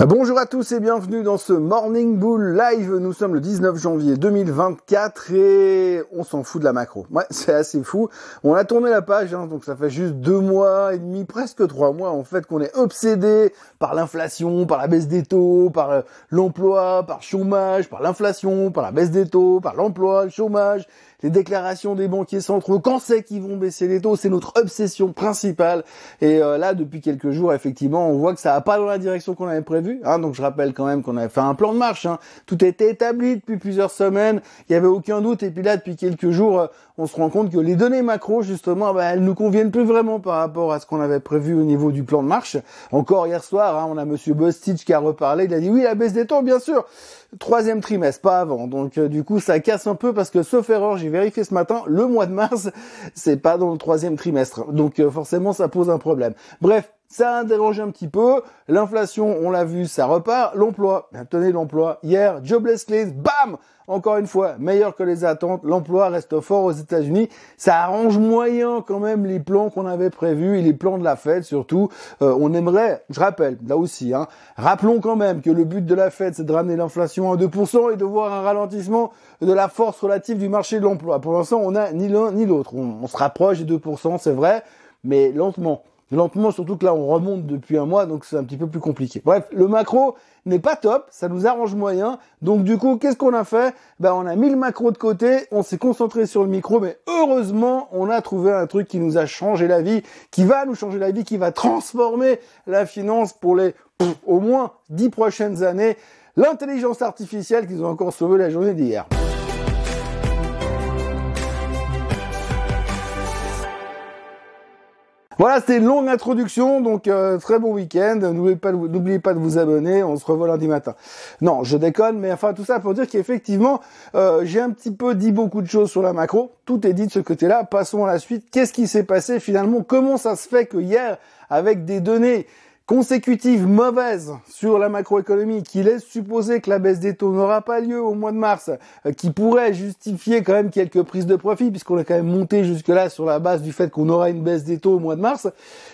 Bonjour à tous et bienvenue dans ce Morning Bull Live. Nous sommes le 19 janvier 2024 et on s'en fout de la macro. Ouais, c'est assez fou. On a tourné la page, hein, donc ça fait juste deux mois et demi, presque trois mois en fait qu'on est obsédé par l'inflation, par la baisse des taux, par euh, l'emploi, par chômage, par l'inflation, par la baisse des taux, par l'emploi, le chômage, les déclarations des banquiers centraux, quand c'est qu'ils vont baisser les taux, c'est notre obsession principale. Et euh, là, depuis quelques jours, effectivement, on voit que ça va pas dans la direction qu'on avait prévu. Hein, donc je rappelle quand même qu'on avait fait un plan de marche. Hein. Tout était établi depuis plusieurs semaines. Il y avait aucun doute. Et puis là, depuis quelques jours, euh, on se rend compte que les données macro, justement, bah, elles nous conviennent plus vraiment par rapport à ce qu'on avait prévu au niveau du plan de marche. Encore hier soir, hein, on a Monsieur Bostich qui a reparlé. Il a dit oui, la baisse des taux, bien sûr troisième trimestre, pas avant. Donc euh, du coup, ça casse un peu parce que sauf erreur, j'ai vérifié ce matin, le mois de mars, c'est pas dans le troisième trimestre. Donc euh, forcément, ça pose un problème. Bref, ça a dérangé un petit peu. L'inflation, on l'a vu, ça repart. L'emploi, tenez l'emploi. Hier, jobless claims, bam encore une fois, meilleur que les attentes. L'emploi reste fort aux États-Unis. Ça arrange moyen quand même les plans qu'on avait prévus et les plans de la Fed surtout. Euh, on aimerait, je rappelle, là aussi, hein, rappelons quand même que le but de la Fed, c'est de ramener l'inflation à 2% et de voir un ralentissement de la force relative du marché de l'emploi. Pour l'instant, on n'a ni l'un ni l'autre. On, on se rapproche des 2%, c'est vrai, mais lentement lentement, surtout que là on remonte depuis un mois, donc c'est un petit peu plus compliqué. Bref, le macro n'est pas top, ça nous arrange moyen. Donc du coup, qu'est-ce qu'on a fait? Ben on a mis le macro de côté, on s'est concentré sur le micro, mais heureusement, on a trouvé un truc qui nous a changé la vie, qui va nous changer la vie, qui va transformer la finance pour les au moins dix prochaines années. L'intelligence artificielle qu'ils ont encore sauvé la journée d'hier. Voilà, c'était une longue introduction, donc euh, très bon week-end. N'oubliez pas, de vous abonner. On se revoit lundi matin. Non, je déconne, mais enfin tout ça pour dire qu'effectivement, euh, j'ai un petit peu dit beaucoup de choses sur la macro. Tout est dit de ce côté-là. Passons à la suite. Qu'est-ce qui s'est passé finalement? Comment ça se fait que hier, avec des données consécutive mauvaise sur la macroéconomie qui laisse supposer que la baisse des taux n'aura pas lieu au mois de mars, euh, qui pourrait justifier quand même quelques prises de profit puisqu'on est quand même monté jusque-là sur la base du fait qu'on aura une baisse des taux au mois de mars,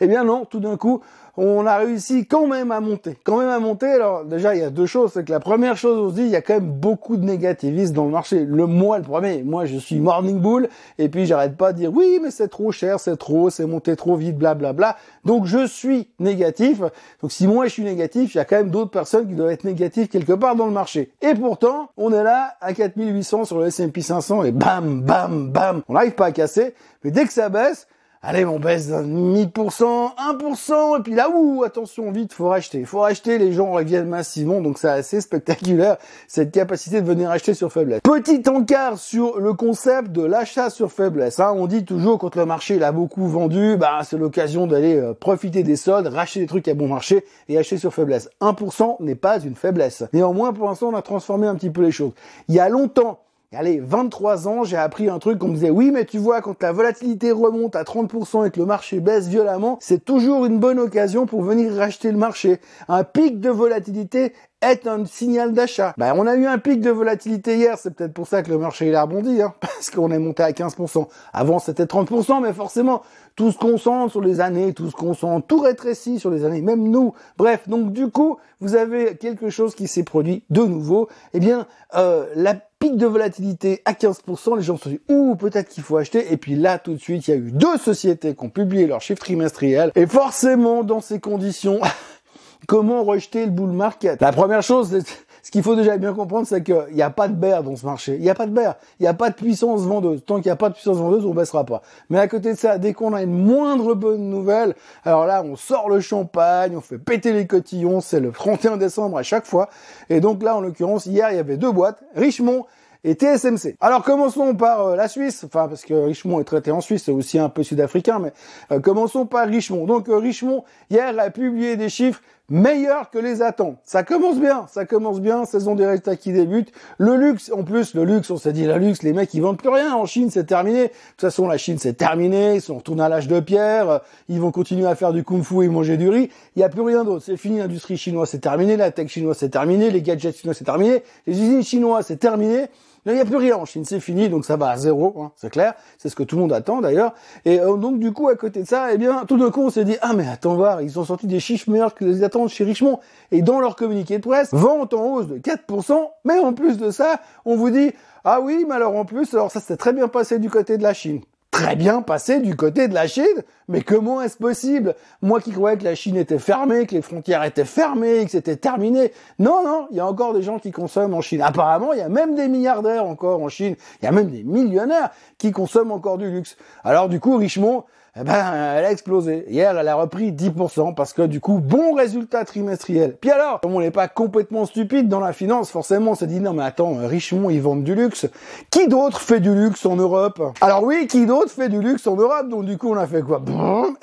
eh bien non, tout d'un coup, on a réussi quand même à monter. Quand même à monter, alors déjà il y a deux choses, c'est que la première chose on se dit, il y a quand même beaucoup de négativisme dans le marché. Le moi le premier, moi je suis morning bull, et puis j'arrête pas de dire oui mais c'est trop cher, c'est trop, c'est monté trop vite, blablabla. Bla, bla. Donc je suis négatif. Donc si moi je suis négatif, il y a quand même d'autres personnes qui doivent être négatives quelque part dans le marché. Et pourtant, on est là à 4800 sur le S&P 500 et bam, bam, bam, on n'arrive pas à casser. Mais dès que ça baisse, allez, on baisse d'un demi pour cent, 1%, et puis là, ouh, attention, vite, faut racheter. Faut racheter, les gens reviennent massivement, donc c'est assez spectaculaire, cette capacité de venir acheter sur faiblesse. Petit encart sur le concept de l'achat sur faiblesse. Hein. On dit toujours, quand le marché il a beaucoup vendu, bah, c'est l'occasion d'aller euh, profiter des soldes, racheter des trucs à bon marché et acheter sur faiblesse. 1% n'est pas une faiblesse. Néanmoins, pour l'instant, on a transformé un petit peu les choses. Il y a longtemps, allez, 23 ans, j'ai appris un truc qu'on me disait, oui, mais tu vois, quand la volatilité remonte à 30% et que le marché baisse violemment, c'est toujours une bonne occasion pour venir racheter le marché. Un pic de volatilité est un signal d'achat. Ben, on a eu un pic de volatilité hier, c'est peut-être pour ça que le marché il a rebondi, hein, parce qu'on est monté à 15%. Avant c'était 30%, mais forcément, tout se concentre sur les années, tout se concentre, tout rétrécit sur les années, même nous. Bref, donc du coup, vous avez quelque chose qui s'est produit de nouveau. Eh bien, euh, la pic de volatilité à 15%, les gens se sont dit, ouh, peut-être qu'il faut acheter. Et puis là, tout de suite, il y a eu deux sociétés qui ont publié leurs chiffres trimestriels. Et forcément, dans ces conditions, comment rejeter le bull market? La première chose, ce qu'il faut déjà bien comprendre, c'est qu'il n'y a pas de bear dans ce marché. Il n'y a pas de bear. Il n'y a pas de puissance vendeuse. Tant qu'il n'y a pas de puissance vendeuse, on baissera pas. Mais à côté de ça, dès qu'on a une moindre bonne nouvelle, alors là, on sort le champagne, on fait péter les cotillons. C'est le 31 décembre à chaque fois. Et donc là, en l'occurrence, hier, il y avait deux boîtes. Richemont et TSMC. Alors commençons par euh, la Suisse, enfin parce que Richemont est traité en Suisse, c'est aussi un peu sud-africain, mais euh, commençons par Richemont. Donc euh, Richemont hier a publié des chiffres meilleurs que les attentes. Ça commence bien, ça commence bien, saison des résultats qui débute. Le luxe, en plus, le luxe, on s'est dit, la luxe, les mecs, ils vendent plus rien. En Chine, c'est terminé. De toute façon, la Chine, c'est terminé. Ils sont retournés à l'âge de pierre. Ils vont continuer à faire du kung-fu et manger du riz. Il n'y a plus rien d'autre. C'est fini. L'industrie chinoise, c'est terminé. La tech chinoise, c'est terminé. Les gadgets chinois, c'est terminé. Les usines chinoises, c'est terminé. Il n'y a plus rien en Chine, c'est fini, donc ça va à zéro, hein, c'est clair. C'est ce que tout le monde attend d'ailleurs. Et euh, donc du coup, à côté de ça, eh bien, tout d'un coup, on s'est dit, ah mais attends voir, ils ont sorti des chiffres meilleurs que les attentes chez Richemont. Et dans leur communiqué de presse, vente en hausse de 4%, mais en plus de ça, on vous dit, ah oui, mais alors en plus, alors ça s'est très bien passé du côté de la Chine très bien passé du côté de la Chine. Mais comment est-ce possible? Moi qui croyais que la Chine était fermée, que les frontières étaient fermées, que c'était terminé. Non, non, il y a encore des gens qui consomment en Chine. Apparemment, il y a même des milliardaires encore en Chine. Il y a même des millionnaires qui consomment encore du luxe. Alors du coup, Richemont, eh ben, elle a explosé. Hier, elle a repris 10% parce que du coup, bon résultat trimestriel. Puis alors, comme on n'est pas complètement stupide dans la finance, forcément, on s'est dit, non mais attends, Richemont, ils vendent du luxe. Qui d'autre fait du luxe en Europe? Alors oui, qui d'autre fait du luxe en Europe? Donc du coup, on a fait quoi?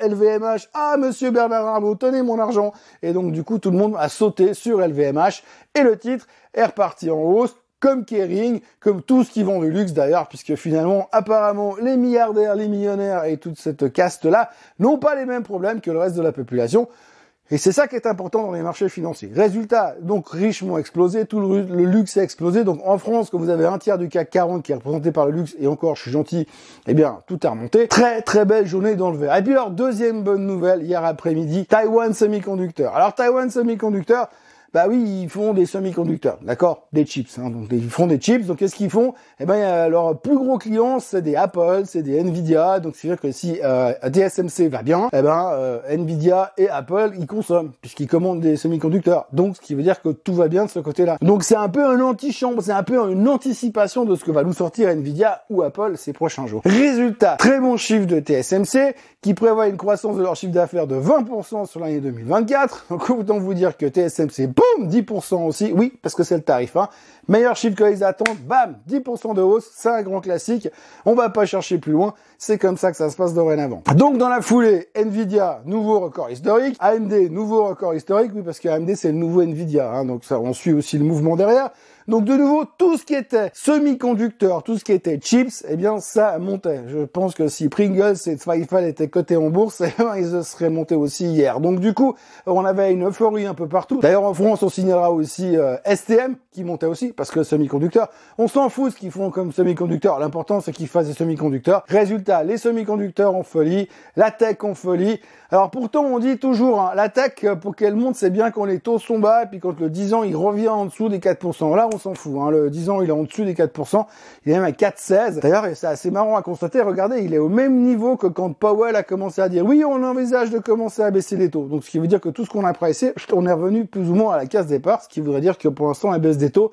LVMH, ah monsieur Bernard Arnault, tenez mon argent. Et donc du coup, tout le monde a sauté sur LVMH et le titre est reparti en hausse comme Kering, comme tout ce qui vend du luxe d'ailleurs, puisque finalement, apparemment, les milliardaires, les millionnaires et toute cette caste-là n'ont pas les mêmes problèmes que le reste de la population. Et c'est ça qui est important dans les marchés financiers. Résultat, donc richement explosé, tout le, luxe a explosé. Donc en France, quand vous avez un tiers du CAC 40 qui est représenté par le luxe, et encore, je suis gentil, eh bien, tout a remonté. Très très belle journée dans le vert. Et puis alors, deuxième bonne nouvelle, hier après-midi, Taiwan Semiconductor. Alors Taiwan Semiconductor, bah oui, ils font des semi-conducteurs, d'accord? Des chips, hein, donc ils font des chips, donc qu'est-ce qu'ils font? Eh ben, leur plus gros client, c'est des Apple, c'est des Nvidia, donc c'est-à-dire que si euh, TSMC va bien, eh ben, euh, Nvidia et Apple, ils consomment, puisqu'ils commandent des semi-conducteurs, donc ce qui veut dire que tout va bien de ce côté-là. Donc c'est un peu un anti-chambre, c'est un peu une anticipation de ce que va nous sortir Nvidia ou Apple ces prochains jours. Résultat, très bon chiffre de TSMC, qui prévoit une croissance de leur chiffre d'affaires de 20% sur l'année 2024, donc autant vous dire que TSMC, 10% aussi. Oui, parce que c'est le tarif. Hein. Meilleur chiffre que les attentes, bam, 10% de hausse, c'est un grand classique. On va pas chercher plus loin, c'est comme ça que ça se passe dorénavant. Donc dans la foulée, Nvidia, nouveau record historique. AMD, nouveau record historique, oui, parce que AMD c'est le nouveau Nvidia, hein, donc ça, on suit aussi le mouvement derrière. Donc de nouveau, tout ce qui était semi-conducteur, tout ce qui était chips, eh bien ça montait. Je pense que si Pringles et Zweifel étaient cotés en bourse, eh bien, ils seraient montés aussi hier. Donc du coup, on avait une euphorie un peu partout. D'ailleurs en France, on signalera aussi euh, STM qui montait aussi, parce que semi-conducteur, on s'en fout ce qu'ils font comme semi-conducteur. L'important c'est qu'ils fassent des semi-conducteurs. Résultat, les semi-conducteurs en folie, la tech en folie. Alors pourtant, on dit toujours, hein, la tech, pour qu'elle monte, c'est bien quand les taux sont bas, et puis quand le 10 ans, il revient en dessous des 4%. Là, on s'en fout. Hein. Le 10 ans, il est en dessous des 4%. Il est même à 4,16. D'ailleurs, c'est assez marrant à constater. Regardez, il est au même niveau que quand Powell a commencé à dire oui, on envisage de commencer à baisser les taux. Donc, ce qui veut dire que tout ce qu'on a pressé, on est revenu plus ou moins à la case départ, ce qui voudrait dire que pour l'instant, la baisse des taux,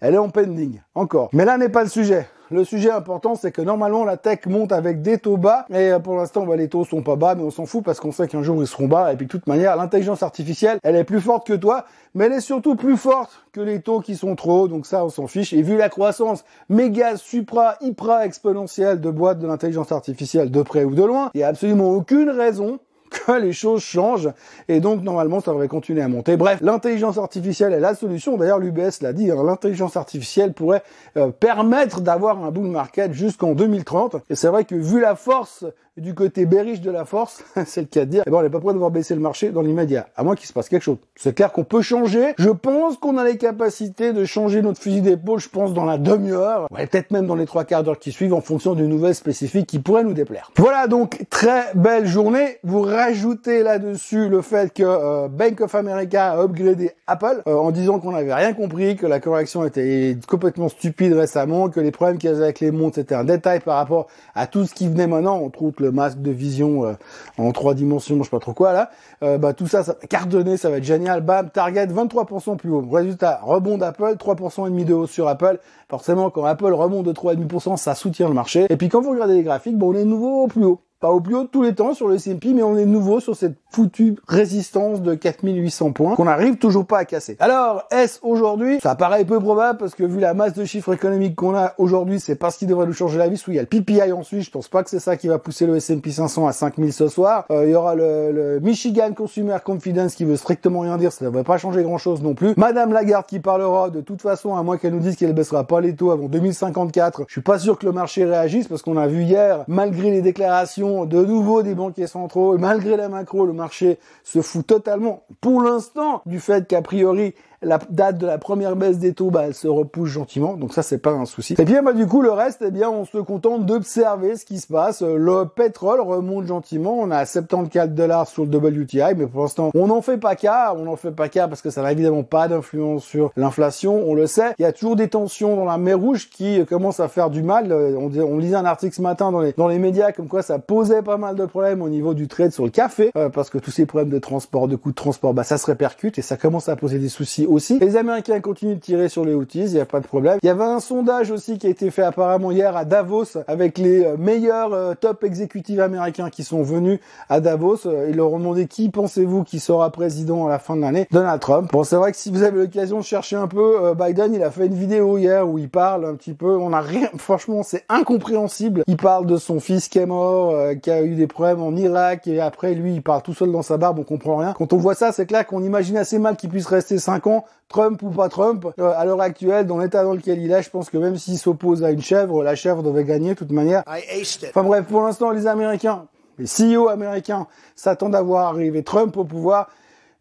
elle est en pending. Encore. Mais là n'est pas le sujet. Le sujet important, c'est que normalement la tech monte avec des taux bas, et euh, pour l'instant, bah, les taux sont pas bas, mais on s'en fout parce qu'on sait qu'un jour ils seront bas. Et puis de toute manière, l'intelligence artificielle, elle est plus forte que toi, mais elle est surtout plus forte que les taux qui sont trop hauts. Donc ça, on s'en fiche. Et vu la croissance méga, supra, hyper exponentielle de boîtes de l'intelligence artificielle de près ou de loin, il n'y a absolument aucune raison que les choses changent et donc normalement ça devrait continuer à monter. Bref, l'intelligence artificielle est la solution. D'ailleurs, l'UBS l'a dit, hein, l'intelligence artificielle pourrait euh, permettre d'avoir un bull market jusqu'en 2030. Et c'est vrai que vu la force du côté bearish de la force, c'est le cas de dire, eh ben, on n'est pas prêt de voir baisser le marché dans l'immédiat, à moins qu'il se passe quelque chose. C'est clair qu'on peut changer. Je pense qu'on a les capacités de changer notre fusil d'épaule, je pense, dans la demi-heure, ouais, peut-être même dans les trois quarts d'heure qui suivent, en fonction d'une nouvelle spécifique qui pourrait nous déplaire. Voilà donc, très belle journée. Vous rajoutez là-dessus le fait que euh, Bank of America a upgradé Apple euh, en disant qu'on n'avait rien compris, que la correction était complètement stupide récemment, que les problèmes qu'il y avec les montres étaient un détail par rapport à tout ce qui venait maintenant. Le masque de vision euh, en trois dimensions, je sais pas trop quoi là. bah tout ça, ça va cartonner, ça va être génial. Bam, target 23% plus haut. Résultat, rebond d'Apple, 3% et demi de hausse sur Apple. Forcément, quand Apple remonte de 3,5%, ça soutient le marché. Et puis quand vous regardez les graphiques, bon, on est nouveau au plus haut pas au plus haut tous les temps sur le S&P, mais on est nouveau sur cette foutue résistance de 4800 points qu'on n'arrive toujours pas à casser. Alors, est-ce aujourd'hui? Ça paraît peu probable parce que vu la masse de chiffres économiques qu'on a aujourd'hui, c'est pas ce qui devrait nous changer la vie. Oui, il y a le PPI ensuite, je pense pas que c'est ça qui va pousser le S&P 500 à 5000 ce soir. Euh, il y aura le, Michigan Consumer Confidence qui veut strictement rien dire, ça devrait pas changer grand-chose non plus. Madame Lagarde qui parlera de toute façon, à moins qu'elle nous dise qu'elle baissera pas les taux avant 2054. Je suis pas sûr que le marché réagisse parce qu'on a vu hier, malgré les déclarations de nouveau des banquiers centraux, malgré la macro, le marché se fout totalement, pour l'instant, du fait qu'a priori, la date de la première baisse des taux, bah, elle se repousse gentiment. Donc ça, c'est pas un souci. Et puis, bah, du coup, le reste, eh bien, on se contente d'observer ce qui se passe. Le pétrole remonte gentiment. On a 74 dollars sur le WTI, mais pour l'instant, on n'en fait pas cas. On n'en fait pas cas parce que ça n'a évidemment pas d'influence sur l'inflation. On le sait. Il y a toujours des tensions dans la mer Rouge qui commencent à faire du mal. On, on lisait un article ce matin dans les, dans les médias comme quoi ça posait pas mal de problèmes au niveau du trade sur le café, euh, parce que tous ces problèmes de transport, de coûts de transport, bah, ça se répercute et ça commence à poser des soucis aussi. Les Américains continuent de tirer sur les outils, il n'y a pas de problème. Il y avait un sondage aussi qui a été fait apparemment hier à Davos avec les euh, meilleurs euh, top exécutifs américains qui sont venus à Davos. Ils leur ont demandé qui pensez-vous qui sera président à la fin de l'année Donald Trump. Bon, c'est vrai que si vous avez l'occasion de chercher un peu, Biden, il a fait une vidéo hier où il parle un petit peu. On a rien, franchement, c'est incompréhensible. Il parle de son fils qui est mort, qui a eu des problèmes en Irak et après lui il parle tout seul dans sa barbe, on comprend rien. Quand on voit ça, c'est clair qu'on imagine assez mal qu'il puisse rester 5 ans, Trump ou pas Trump. Euh, à l'heure actuelle, dans l'état dans lequel il est, je pense que même s'il s'oppose à une chèvre, la chèvre devait gagner de toute manière. Enfin bref, pour l'instant les Américains, les CEO américains s'attendent à voir arriver Trump au pouvoir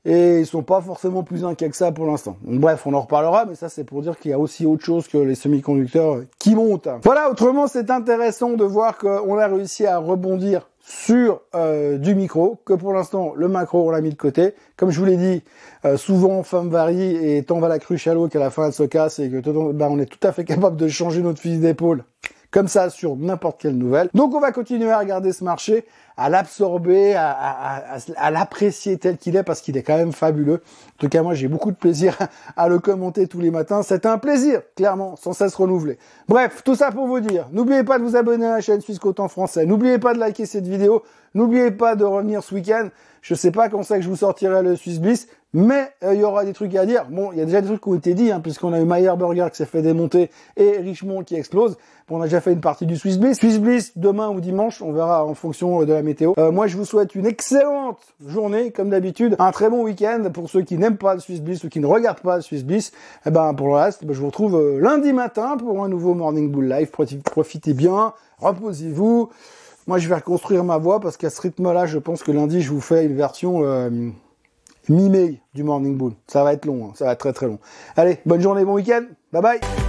et ils sont pas forcément plus inquiets que ça pour l'instant. Bref, on en reparlera, mais ça c'est pour dire qu'il y a aussi autre chose que les semi-conducteurs qui montent. Voilà, autrement c'est intéressant de voir qu'on a réussi à rebondir sur euh, du micro, que pour l'instant le macro on l'a mis de côté. Comme je vous l'ai dit, euh, souvent femme varie et tant va la cruche à l'eau qu'à la fin elle se casse et que bah, on est tout à fait capable de changer notre fusil d'épaule comme ça sur n'importe quelle nouvelle. Donc on va continuer à regarder ce marché, à l'absorber, à, à, à, l'apprécier tel qu'il est parce qu'il est quand même fabuleux. En tout cas moi j'ai beaucoup de plaisir à le commenter tous les matins. C'est un plaisir, clairement, sans cesse renouvelé. Bref, tout ça pour vous dire, n'oubliez pas de vous abonner à la chaîne Suisse Côte français, n'oubliez pas de liker cette vidéo, n'oubliez pas de revenir ce week-end. Je sais pas quand c'est que je vous sortirai le Swiss Bliss, mais euh, il y aura des trucs à dire. Bon, il y a déjà des trucs qui ont été dit, hein, puisqu'on a eu Mayer Burger qui s'est fait démonter et Richmond qui explose. Bon, on a déjà fait une partie du Swiss Bliss. Swiss Bliss demain ou dimanche, on verra en fonction euh, de la Euh, moi, je vous souhaite une excellente journée, comme d'habitude, un très bon week-end pour ceux qui n'aiment pas le Swiss Bliss ou qui ne regardent pas le Swiss Bliss. Et eh ben, pour le reste, ben, je vous retrouve lundi matin pour un nouveau Morning Bull Live. Profitez bien, reposez-vous. Moi, je vais reconstruire ma voix parce qu'à ce rythme-là, je pense que lundi, je vous fais une version mi-mai du Morning Bull. Ça va être long, hein. ça va être très très long. Allez, bonne journée, bon week-end. Bye bye